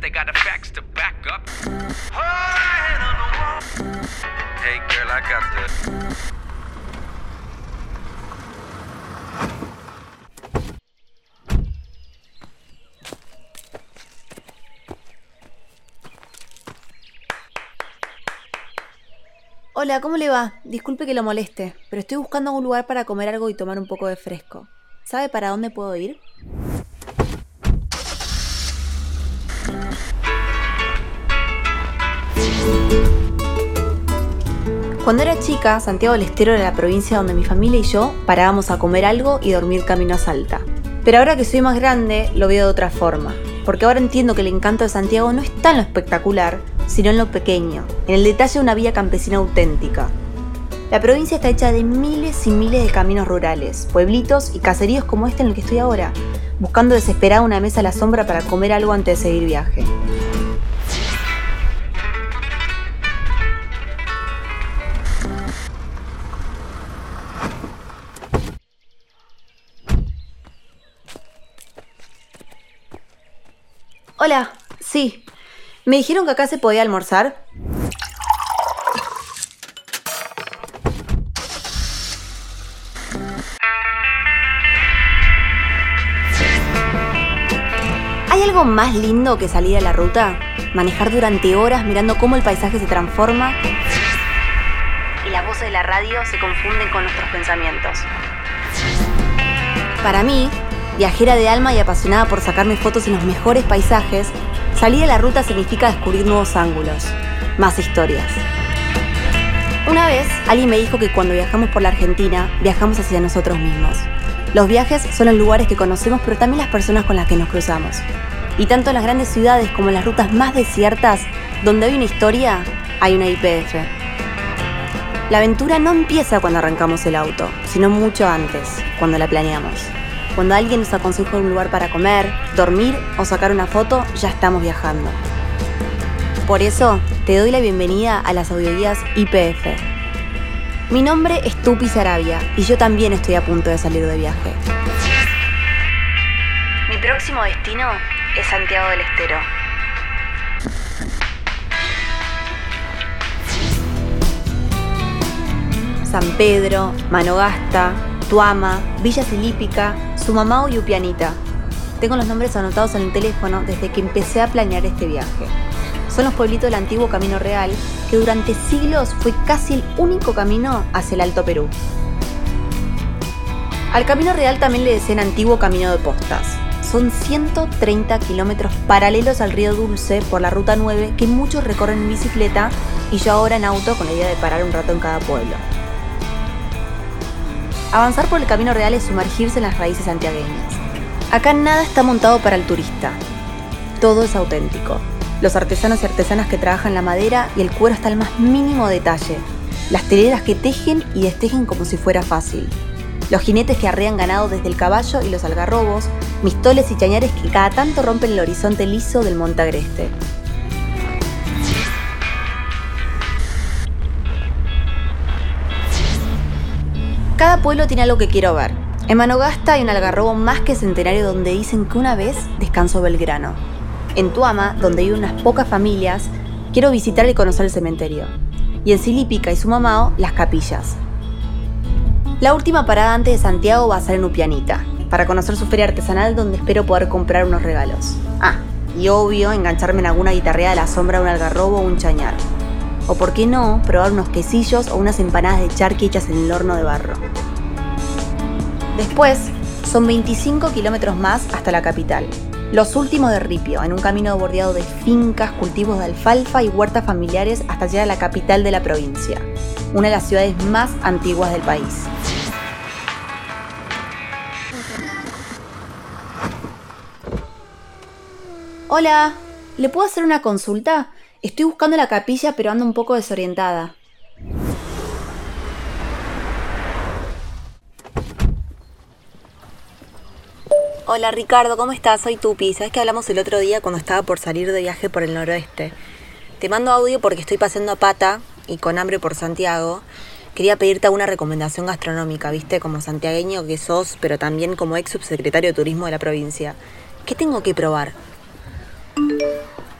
they got the facts to back up. Hey girl, I got the. Hola, ¿cómo le va? Disculpe que lo moleste, pero estoy buscando un lugar para comer algo y tomar un poco de fresco. ¿Sabe para dónde puedo ir? Cuando era chica, Santiago del Estero era la provincia donde mi familia y yo parábamos a comer algo y dormir camino a Salta. Pero ahora que soy más grande, lo veo de otra forma, porque ahora entiendo que el encanto de Santiago no está en lo espectacular, sino en lo pequeño, en el detalle de una vía campesina auténtica. La provincia está hecha de miles y miles de caminos rurales, pueblitos y caseríos como este en el que estoy ahora, buscando desesperada una mesa a la sombra para comer algo antes de seguir viaje. Hola, sí. Me dijeron que acá se podía almorzar. Algo más lindo que salir a la ruta? Manejar durante horas mirando cómo el paisaje se transforma y las voces de la radio se confunden con nuestros pensamientos. Para mí, viajera de alma y apasionada por sacarme fotos en los mejores paisajes, salir a la ruta significa descubrir nuevos ángulos, más historias. Una vez, alguien me dijo que cuando viajamos por la Argentina, viajamos hacia nosotros mismos. Los viajes son los lugares que conocemos, pero también las personas con las que nos cruzamos. Y tanto en las grandes ciudades como en las rutas más desiertas, donde hay una historia, hay una IPF. La aventura no empieza cuando arrancamos el auto, sino mucho antes, cuando la planeamos. Cuando alguien nos aconseja un lugar para comer, dormir o sacar una foto, ya estamos viajando. Por eso, te doy la bienvenida a las audioguías IPF. Mi nombre es Tupi Sarabia y yo también estoy a punto de salir de viaje. Mi próximo destino es Santiago del Estero. San Pedro, Manogasta, Tuama, Villa Filípica, Sumamao y Upianita. Tengo los nombres anotados en el teléfono desde que empecé a planear este viaje. Son los pueblitos del antiguo Camino Real, que durante siglos fue casi el único camino hacia el Alto Perú. Al Camino Real también le decían Antiguo Camino de Postas. Son 130 kilómetros paralelos al río Dulce por la Ruta 9 que muchos recorren en bicicleta y yo ahora en auto con la idea de parar un rato en cada pueblo. Avanzar por el Camino Real es sumergirse en las raíces santiagueñas. Acá nada está montado para el turista. Todo es auténtico. Los artesanos y artesanas que trabajan la madera y el cuero hasta el más mínimo detalle. Las teleras que tejen y destejen como si fuera fácil. Los jinetes que arrean ganado desde el caballo y los algarrobos, mistoles y chañares que cada tanto rompen el horizonte liso del monte agreste. Cada pueblo tiene algo que quiero ver. En Manogasta hay un algarrobo más que centenario donde dicen que una vez descansó Belgrano. En Tuama, donde hay unas pocas familias, quiero visitar y conocer el cementerio. Y en Silípica y Sumamao, las capillas. La última parada antes de Santiago va a ser en Upianita, para conocer su feria artesanal donde espero poder comprar unos regalos. Ah, y obvio, engancharme en alguna guitarreada de la sombra de un algarrobo o un chañar. O por qué no, probar unos quesillos o unas empanadas de charqui hechas en el horno de barro. Después, son 25 kilómetros más hasta la capital. Los últimos de Ripio, en un camino bordeado de fincas, cultivos de alfalfa y huertas familiares hasta llegar a la capital de la provincia, una de las ciudades más antiguas del país. Hola, ¿le puedo hacer una consulta? Estoy buscando la capilla pero ando un poco desorientada. Hola Ricardo, ¿cómo estás? Soy Tupi. Sabes que hablamos el otro día cuando estaba por salir de viaje por el noroeste. Te mando audio porque estoy pasando a pata y con hambre por Santiago. Quería pedirte alguna recomendación gastronómica, ¿viste? Como santiagueño que sos, pero también como ex subsecretario de turismo de la provincia. ¿Qué tengo que probar?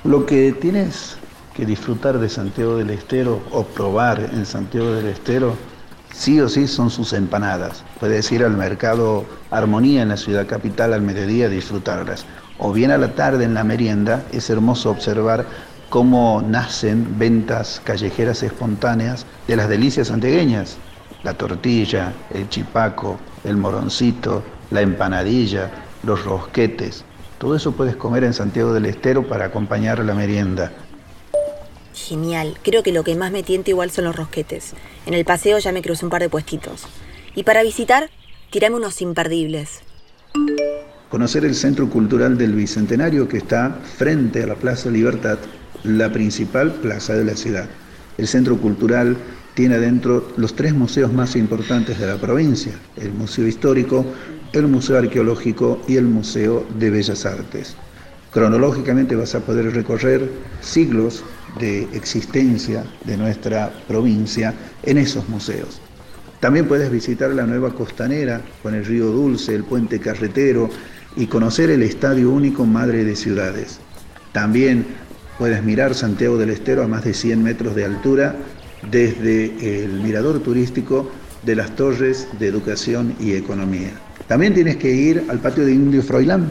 Lo que tienes que disfrutar de Santiago del Estero o probar en Santiago del Estero, sí o sí son sus empanadas. Puedes ir al mercado Armonía en la ciudad capital al mediodía a disfrutarlas. O bien a la tarde en la merienda, es hermoso observar cómo nacen ventas callejeras espontáneas de las delicias santiagueñas. La tortilla, el chipaco, el moroncito, la empanadilla, los rosquetes. Todo eso puedes comer en Santiago del Estero para acompañar la merienda. Genial, creo que lo que más me tienta igual son los rosquetes. En el paseo ya me crucé un par de puestitos. Y para visitar, tirame unos imperdibles. Conocer el Centro Cultural del Bicentenario que está frente a la Plaza Libertad, la principal plaza de la ciudad. El Centro Cultural tiene adentro los tres museos más importantes de la provincia, el Museo Histórico, el Museo Arqueológico y el Museo de Bellas Artes. Cronológicamente vas a poder recorrer siglos de existencia de nuestra provincia en esos museos. También puedes visitar la nueva costanera con el río Dulce, el puente carretero y conocer el Estadio Único Madre de Ciudades. También puedes mirar Santiago del Estero a más de 100 metros de altura desde el mirador turístico de las torres de educación y economía. También tienes que ir al patio de Indio Froilán,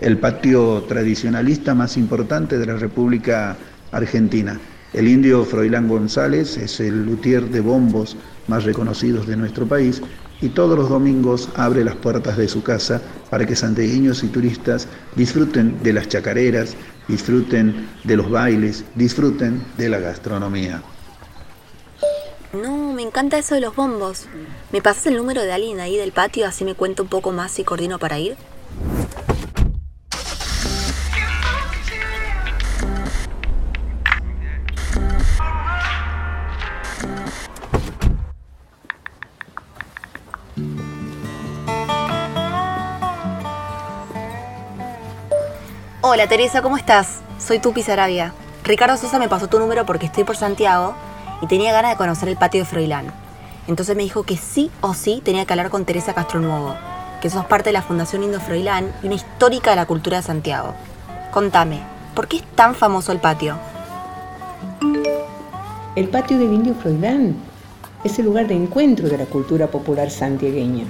el patio tradicionalista más importante de la República Argentina. El indio Froilán González es el luthier de bombos más reconocidos de nuestro país y todos los domingos abre las puertas de su casa para que santiagueños y turistas disfruten de las chacareras, disfruten de los bailes, disfruten de la gastronomía. Me encanta eso de los bombos. ¿Me pasas el número de alguien ahí del patio así me cuento un poco más y coordino para ir? Hola Teresa, ¿cómo estás? Soy Tupi Sarabia. Ricardo Sosa me pasó tu número porque estoy por Santiago y tenía ganas de conocer el patio de Froilán. Entonces me dijo que sí o sí tenía que hablar con Teresa Castronuevo, que sos parte de la Fundación Indo Froilán y una histórica de la cultura de Santiago. Contame, ¿por qué es tan famoso el patio? El patio del Indio Froilán es el lugar de encuentro de la cultura popular santiagueña.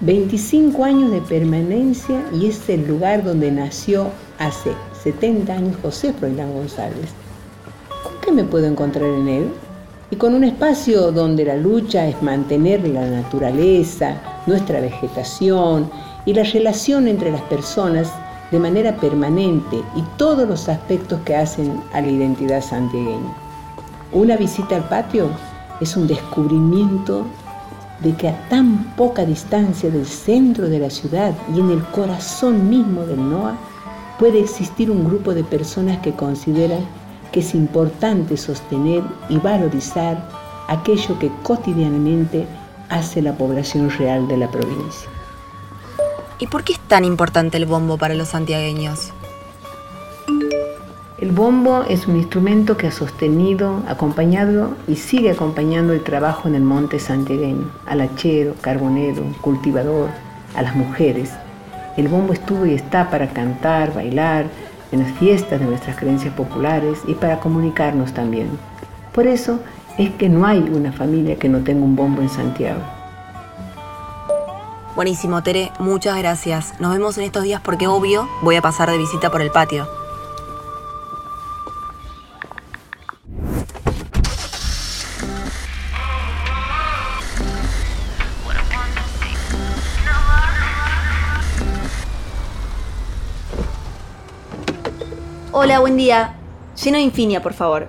25 años de permanencia y es el lugar donde nació hace 70 años José Froilán González. ¿Con qué me puedo encontrar en él? Y con un espacio donde la lucha es mantener la naturaleza, nuestra vegetación y la relación entre las personas de manera permanente y todos los aspectos que hacen a la identidad santiagueña. Una visita al patio es un descubrimiento de que a tan poca distancia del centro de la ciudad y en el corazón mismo del NOA puede existir un grupo de personas que consideran que es importante sostener y valorizar aquello que cotidianamente hace la población real de la provincia. ¿Y por qué es tan importante el bombo para los santiagueños? El bombo es un instrumento que ha sostenido, acompañado y sigue acompañando el trabajo en el monte santiagueño, al hachero, carbonero, cultivador, a las mujeres. El bombo estuvo y está para cantar, bailar, en las fiestas de nuestras creencias populares y para comunicarnos también. Por eso es que no hay una familia que no tenga un bombo en Santiago. Buenísimo, Tere, muchas gracias. Nos vemos en estos días porque obvio voy a pasar de visita por el patio. Día. Lleno de Infinia, por favor.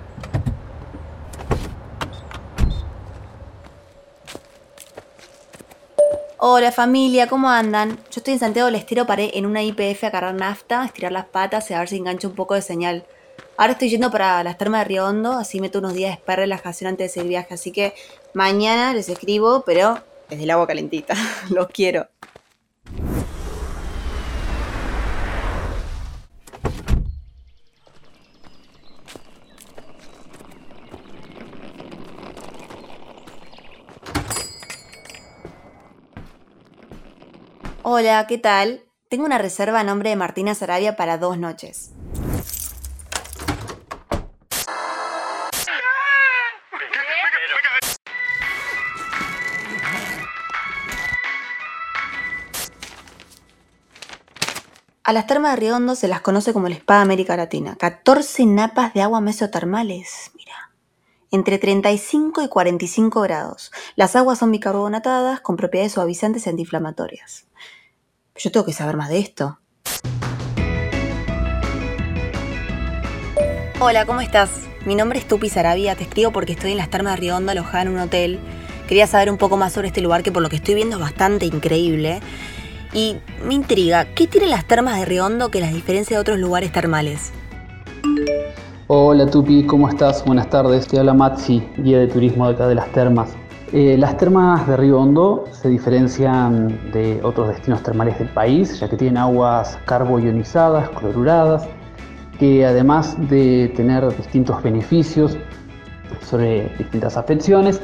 Hola familia, ¿cómo andan? Yo estoy en Santiago del Estero, paré en una IPF a cargar nafta, a estirar las patas y a ver si engancho un poco de señal. Ahora estoy yendo para las termas de Río Hondo, así meto unos días de espera relajación antes del viaje, así que mañana les escribo, pero desde el agua calentita. Los quiero. Hola, ¿qué tal? Tengo una reserva a nombre de Martina Sarabia para dos noches. A las termas de Riondo se las conoce como el Spa América Latina. 14 napas de agua mesotermales. Entre 35 y 45 grados. Las aguas son bicarbonatadas con propiedades suavizantes y antiinflamatorias. Yo tengo que saber más de esto. Hola, ¿cómo estás? Mi nombre es Tupi Sarabia, te escribo porque estoy en las termas de Riondo alojada en un hotel. Quería saber un poco más sobre este lugar que por lo que estoy viendo es bastante increíble. Y me intriga, ¿qué tienen las termas de Riondo que las diferencia de otros lugares termales? Hola Tupi, ¿cómo estás? Buenas tardes, te habla Matsi, guía de turismo de acá de las termas. Eh, las termas de Río Hondo se diferencian de otros destinos termales del país, ya que tienen aguas carboionizadas, cloruradas, que además de tener distintos beneficios sobre distintas afecciones,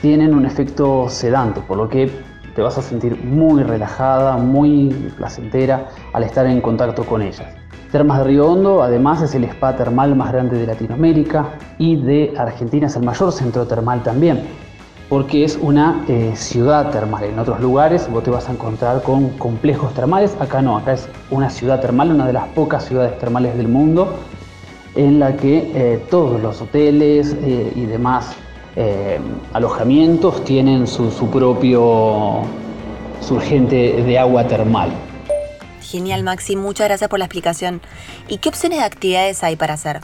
tienen un efecto sedante, por lo que te vas a sentir muy relajada, muy placentera al estar en contacto con ellas. Termas de Río Hondo además es el spa termal más grande de Latinoamérica y de Argentina es el mayor centro termal también, porque es una eh, ciudad termal. En otros lugares vos te vas a encontrar con complejos termales, acá no, acá es una ciudad termal, una de las pocas ciudades termales del mundo en la que eh, todos los hoteles eh, y demás alojamientos tienen su, propio surgente de agua termal. Genial, Maxi, muchas gracias por la explicación. ¿Y qué opciones de actividades hay para hacer?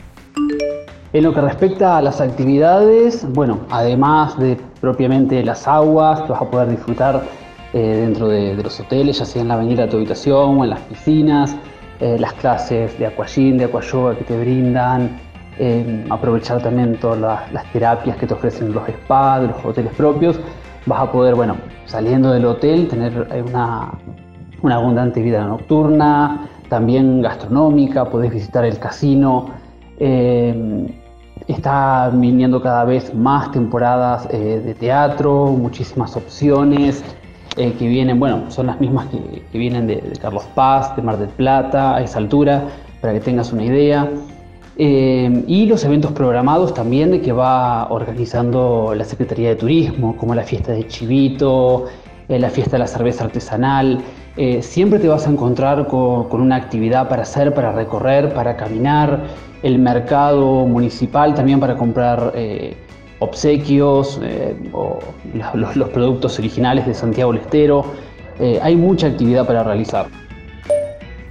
En lo que respecta a las actividades, bueno, además de propiamente las aguas, vas a poder disfrutar eh, dentro de, los hoteles, ya sea en la bañera de tu habitación o en las piscinas, eh, las clases de aquagym, de aquayoga que te brindan, aprovechar también todas las, terapias que te ofrecen los spas, los hoteles propios, vas a poder, bueno, saliendo del hotel, tener eh, una, una abundante vida nocturna, también gastronómica, podés visitar el casino. Eh, está viniendo cada vez más temporadas eh, de teatro, muchísimas opciones que vienen, bueno, son las mismas que, vienen de, de, Carlos Paz, de Mar del Plata, a esa altura, para que tengas una idea. Eh, y los eventos programados también que va organizando la Secretaría de Turismo, como la fiesta de Chivito, eh, la fiesta de la cerveza artesanal. Eh, siempre te vas a encontrar con, una actividad para hacer, para recorrer, para caminar, el mercado municipal también para comprar obsequios o los, productos originales de Santiago del Estero. hay mucha actividad para realizar.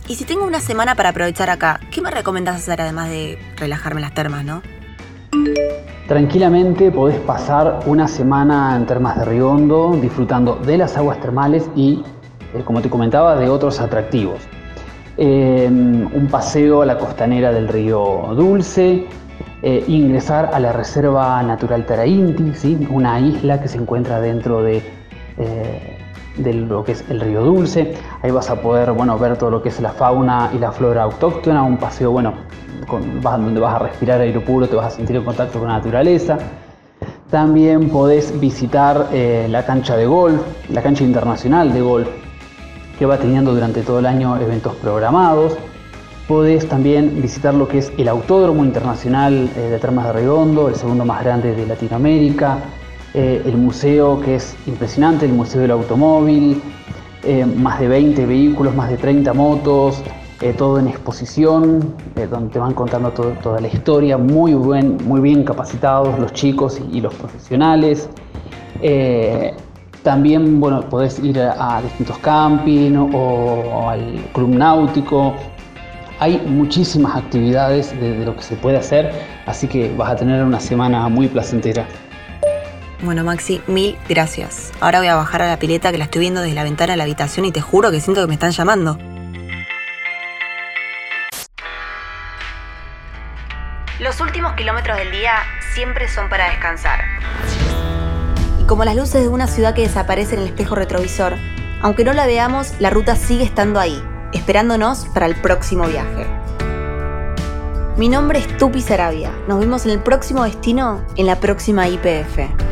Y si tengo una semana para aprovechar acá, ¿qué me recomendás hacer además de relajarme las termas, no? Tranquilamente podés pasar una semana en Termas de Riondo disfrutando de las aguas termales y, eh, como te comentaba, de otros atractivos. Em, un paseo a la costanera del río Dulce, eh, ingresar a la Reserva Natural Tarainti, ¿sí? una isla que se encuentra dentro de eh, de lo que es el río Dulce. Ahí vas a poder bueno, ver todo lo que es la fauna y la flora autóctona, un paseo bueno, donde vas a respirar aire puro, te vas a sentir en contacto con la naturaleza. También podés visitar eh, la cancha de golf, la cancha internacional de golf, que va teniendo durante todo el año eventos programados. Podés también visitar lo que es el Autódromo Internacional eh, de Termas de Redondo, el segundo más grande de Latinoamérica. Eh, el museo que es impresionante, el Museo del Automóvil, eh, más de 20 vehículos, más de 30 motos, eh, todo en exposición, donde te van contando toda la historia, muy, buen, muy bien capacitados los chicos y, los profesionales. también bueno, podés ir a, distintos camping o, al club náutico. Hay muchísimas actividades de lo que se puede hacer, así que vas a tener una semana muy placentera. Bueno, Maxi, mil gracias. Ahora voy a bajar a la pileta que la estoy viendo desde la ventana de la habitación y te juro que siento que me están llamando. Los últimos kilómetros del día siempre son para descansar. Y como las luces de una ciudad que desaparece en el espejo retrovisor, aunque no la veamos, la ruta sigue estando ahí, esperándonos para el próximo viaje. Mi nombre es Tupi Sarabia. Nos vemos en el próximo destino en la próxima IPF.